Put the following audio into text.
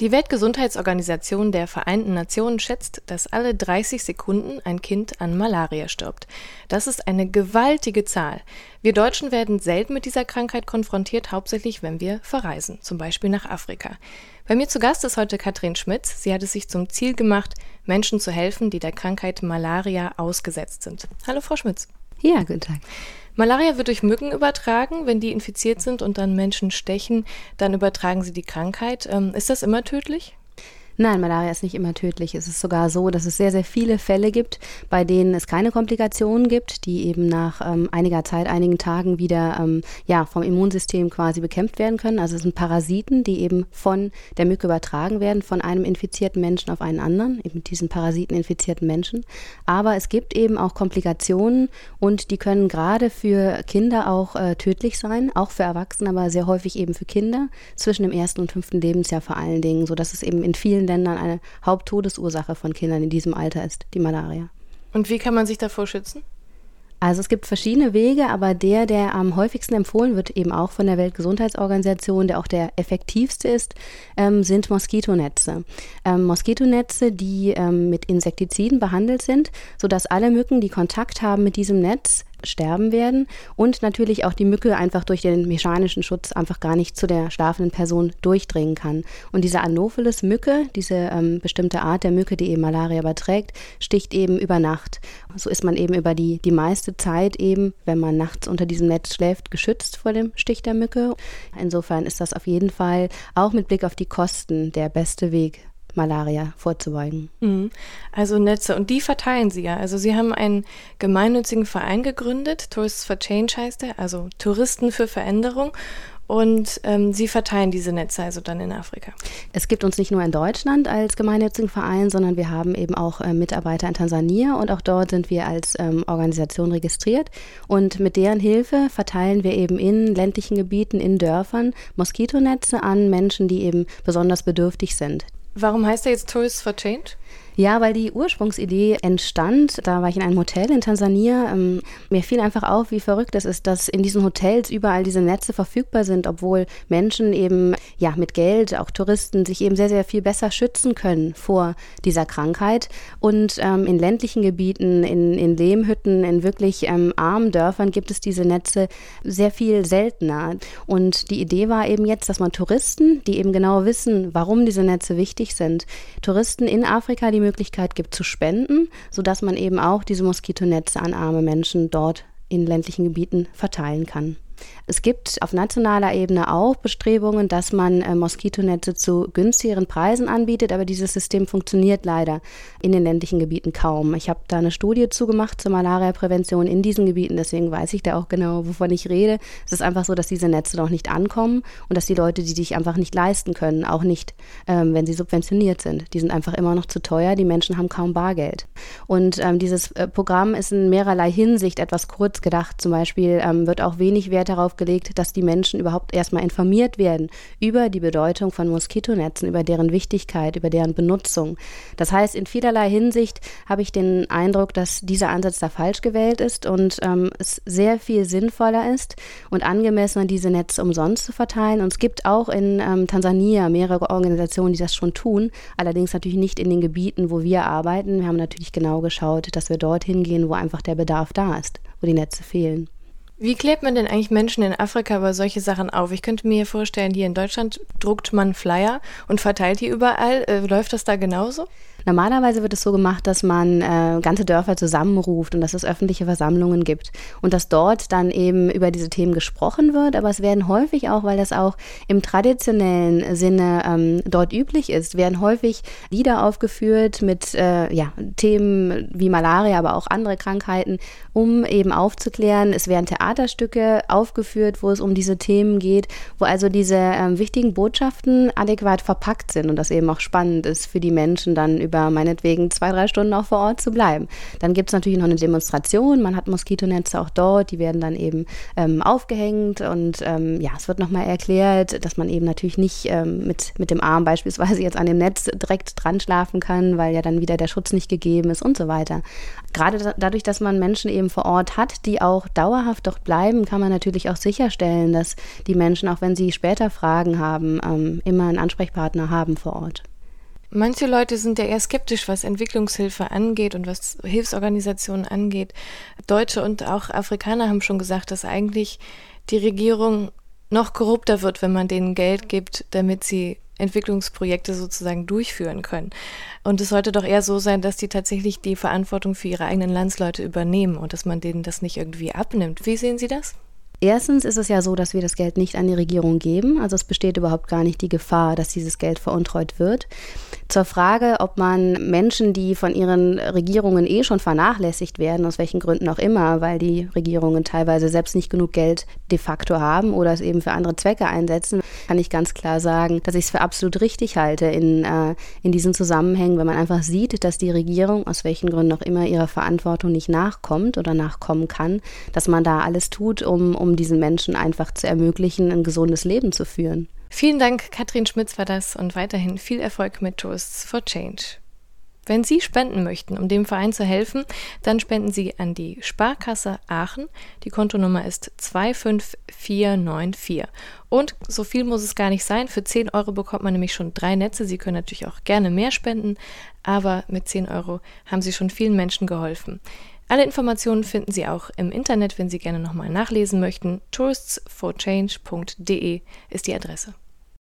Die Weltgesundheitsorganisation der Vereinten Nationen schätzt, dass alle 30 Sekunden ein Kind an Malaria stirbt. Das ist eine gewaltige Zahl. Wir Deutschen werden selten mit dieser Krankheit konfrontiert, hauptsächlich wenn wir verreisen, zum Beispiel nach Afrika. Bei mir zu Gast ist heute Katrin Schmitz. Sie hat es sich zum Ziel gemacht, Menschen zu helfen, die der Krankheit Malaria ausgesetzt sind. Hallo, Frau Schmitz. Ja, guten Tag. Malaria wird durch Mücken übertragen. Wenn die infiziert sind und dann Menschen stechen, dann übertragen sie die Krankheit. Ähm, ist das immer tödlich? Nein, Malaria ist nicht immer tödlich. Es ist sogar so, dass es sehr, sehr viele Fälle gibt, bei denen es keine Komplikationen gibt, die eben nach ähm, einiger Zeit, einigen Tagen wieder ähm, ja, vom Immunsystem quasi bekämpft werden können. Also es sind Parasiten, die eben von der Mücke übertragen werden, von einem infizierten Menschen auf einen anderen, eben diesen Parasiten infizierten Menschen. Aber es gibt eben auch Komplikationen und die können gerade für Kinder auch äh, tödlich sein, auch für Erwachsene, aber sehr häufig eben für Kinder zwischen dem ersten und fünften Lebensjahr vor allen Dingen, sodass es eben in vielen Ländern eine Haupttodesursache von Kindern in diesem Alter ist, die Malaria. Und wie kann man sich davor schützen? Also es gibt verschiedene Wege, aber der, der am häufigsten empfohlen wird, eben auch von der Weltgesundheitsorganisation, der auch der effektivste ist, ähm, sind Moskitonetze. Ähm, Moskitonetze, die ähm, mit Insektiziden behandelt sind, sodass alle Mücken, die Kontakt haben mit diesem Netz, sterben werden und natürlich auch die Mücke einfach durch den mechanischen Schutz einfach gar nicht zu der schlafenden Person durchdringen kann. Und diese Anopheles-Mücke, diese ähm, bestimmte Art der Mücke, die eben Malaria überträgt, sticht eben über Nacht. So ist man eben über die, die meiste Zeit eben, wenn man nachts unter diesem Netz schläft, geschützt vor dem Stich der Mücke. Insofern ist das auf jeden Fall auch mit Blick auf die Kosten der beste Weg, Malaria vorzubeugen. Mhm. Also Netze, und die verteilen Sie ja. Also Sie haben einen gemeinnützigen Verein gegründet, Tourists for Change heißt er, also Touristen für Veränderung. Und ähm, Sie verteilen diese Netze also dann in Afrika. Es gibt uns nicht nur in Deutschland als gemeinnützigen Verein, sondern wir haben eben auch äh, Mitarbeiter in Tansania und auch dort sind wir als ähm, Organisation registriert. Und mit deren Hilfe verteilen wir eben in ländlichen Gebieten, in Dörfern Moskitonetze an Menschen, die eben besonders bedürftig sind. Warum heißt er jetzt Tourists for Change? Ja, weil die Ursprungsidee entstand, da war ich in einem Hotel in Tansania. Ähm, mir fiel einfach auf, wie verrückt es ist, dass in diesen Hotels überall diese Netze verfügbar sind, obwohl Menschen eben ja mit Geld, auch Touristen, sich eben sehr, sehr viel besser schützen können vor dieser Krankheit. Und ähm, in ländlichen Gebieten, in, in Lehmhütten, in wirklich ähm, armen Dörfern gibt es diese Netze sehr viel seltener. Und die Idee war eben jetzt, dass man Touristen, die eben genau wissen, warum diese Netze wichtig sind, Touristen in Afrika, die Möglichkeit gibt zu spenden, sodass man eben auch diese Moskitonetze an arme Menschen dort in ländlichen Gebieten verteilen kann. Es gibt auf nationaler Ebene auch Bestrebungen, dass man äh, Moskitonetze zu günstigeren Preisen anbietet, aber dieses System funktioniert leider in den ländlichen Gebieten kaum. Ich habe da eine Studie zugemacht zur Malariaprävention in diesen Gebieten, deswegen weiß ich da auch genau, wovon ich rede. Es ist einfach so, dass diese Netze noch nicht ankommen und dass die Leute, die sich einfach nicht leisten können, auch nicht, ähm, wenn sie subventioniert sind, die sind einfach immer noch zu teuer, die Menschen haben kaum Bargeld. Und ähm, dieses äh, Programm ist in mehrerlei Hinsicht etwas kurz gedacht. Zum Beispiel ähm, wird auch wenig Wert darauf gelegt, dass die Menschen überhaupt erstmal informiert werden über die Bedeutung von Moskitonetzen, über deren Wichtigkeit, über deren Benutzung. Das heißt, in vielerlei Hinsicht habe ich den Eindruck, dass dieser Ansatz da falsch gewählt ist und ähm, es sehr viel sinnvoller ist und angemessener, diese Netze umsonst zu verteilen. Und es gibt auch in ähm, Tansania mehrere Organisationen, die das schon tun, allerdings natürlich nicht in den Gebieten, wo wir arbeiten. Wir haben natürlich genau geschaut, dass wir dorthin gehen, wo einfach der Bedarf da ist, wo die Netze fehlen. Wie klärt man denn eigentlich Menschen in Afrika über solche Sachen auf? Ich könnte mir vorstellen, hier in Deutschland druckt man Flyer und verteilt die überall. Äh, läuft das da genauso? Normalerweise wird es so gemacht, dass man äh, ganze Dörfer zusammenruft und dass es öffentliche Versammlungen gibt und dass dort dann eben über diese Themen gesprochen wird. Aber es werden häufig auch, weil das auch im traditionellen Sinne ähm, dort üblich ist, werden häufig Lieder aufgeführt mit äh, ja, Themen wie Malaria, aber auch andere Krankheiten, um eben aufzuklären. Es werden Theaterstücke aufgeführt, wo es um diese Themen geht, wo also diese ähm, wichtigen Botschaften adäquat verpackt sind und das eben auch spannend ist für die Menschen dann über über meinetwegen zwei, drei Stunden auch vor Ort zu bleiben. Dann gibt es natürlich noch eine Demonstration. Man hat Moskitonetze auch dort, die werden dann eben ähm, aufgehängt und ähm, ja, es wird nochmal erklärt, dass man eben natürlich nicht ähm, mit, mit dem Arm beispielsweise jetzt an dem Netz direkt dran schlafen kann, weil ja dann wieder der Schutz nicht gegeben ist und so weiter. Gerade dadurch, dass man Menschen eben vor Ort hat, die auch dauerhaft dort bleiben, kann man natürlich auch sicherstellen, dass die Menschen, auch wenn sie später Fragen haben, ähm, immer einen Ansprechpartner haben vor Ort. Manche Leute sind ja eher skeptisch, was Entwicklungshilfe angeht und was Hilfsorganisationen angeht. Deutsche und auch Afrikaner haben schon gesagt, dass eigentlich die Regierung noch korrupter wird, wenn man denen Geld gibt, damit sie Entwicklungsprojekte sozusagen durchführen können. Und es sollte doch eher so sein, dass die tatsächlich die Verantwortung für ihre eigenen Landsleute übernehmen und dass man denen das nicht irgendwie abnimmt. Wie sehen Sie das? Erstens ist es ja so, dass wir das Geld nicht an die Regierung geben. Also es besteht überhaupt gar nicht die Gefahr, dass dieses Geld veruntreut wird. Zur Frage, ob man Menschen, die von ihren Regierungen eh schon vernachlässigt werden, aus welchen Gründen auch immer, weil die Regierungen teilweise selbst nicht genug Geld de facto haben oder es eben für andere Zwecke einsetzen, kann ich ganz klar sagen, dass ich es für absolut richtig halte in, äh, in diesen Zusammenhängen, wenn man einfach sieht, dass die Regierung aus welchen Gründen auch immer ihrer Verantwortung nicht nachkommt oder nachkommen kann, dass man da alles tut, um, um diesen Menschen einfach zu ermöglichen, ein gesundes Leben zu führen. Vielen Dank, Katrin Schmitz war das und weiterhin viel Erfolg mit Tourists for Change. Wenn Sie spenden möchten, um dem Verein zu helfen, dann spenden Sie an die Sparkasse Aachen. Die Kontonummer ist 25494. Und so viel muss es gar nicht sein. Für 10 Euro bekommt man nämlich schon drei Netze. Sie können natürlich auch gerne mehr spenden, aber mit 10 Euro haben Sie schon vielen Menschen geholfen. Alle Informationen finden Sie auch im Internet, wenn Sie gerne nochmal nachlesen möchten. tourists4change.de ist die Adresse.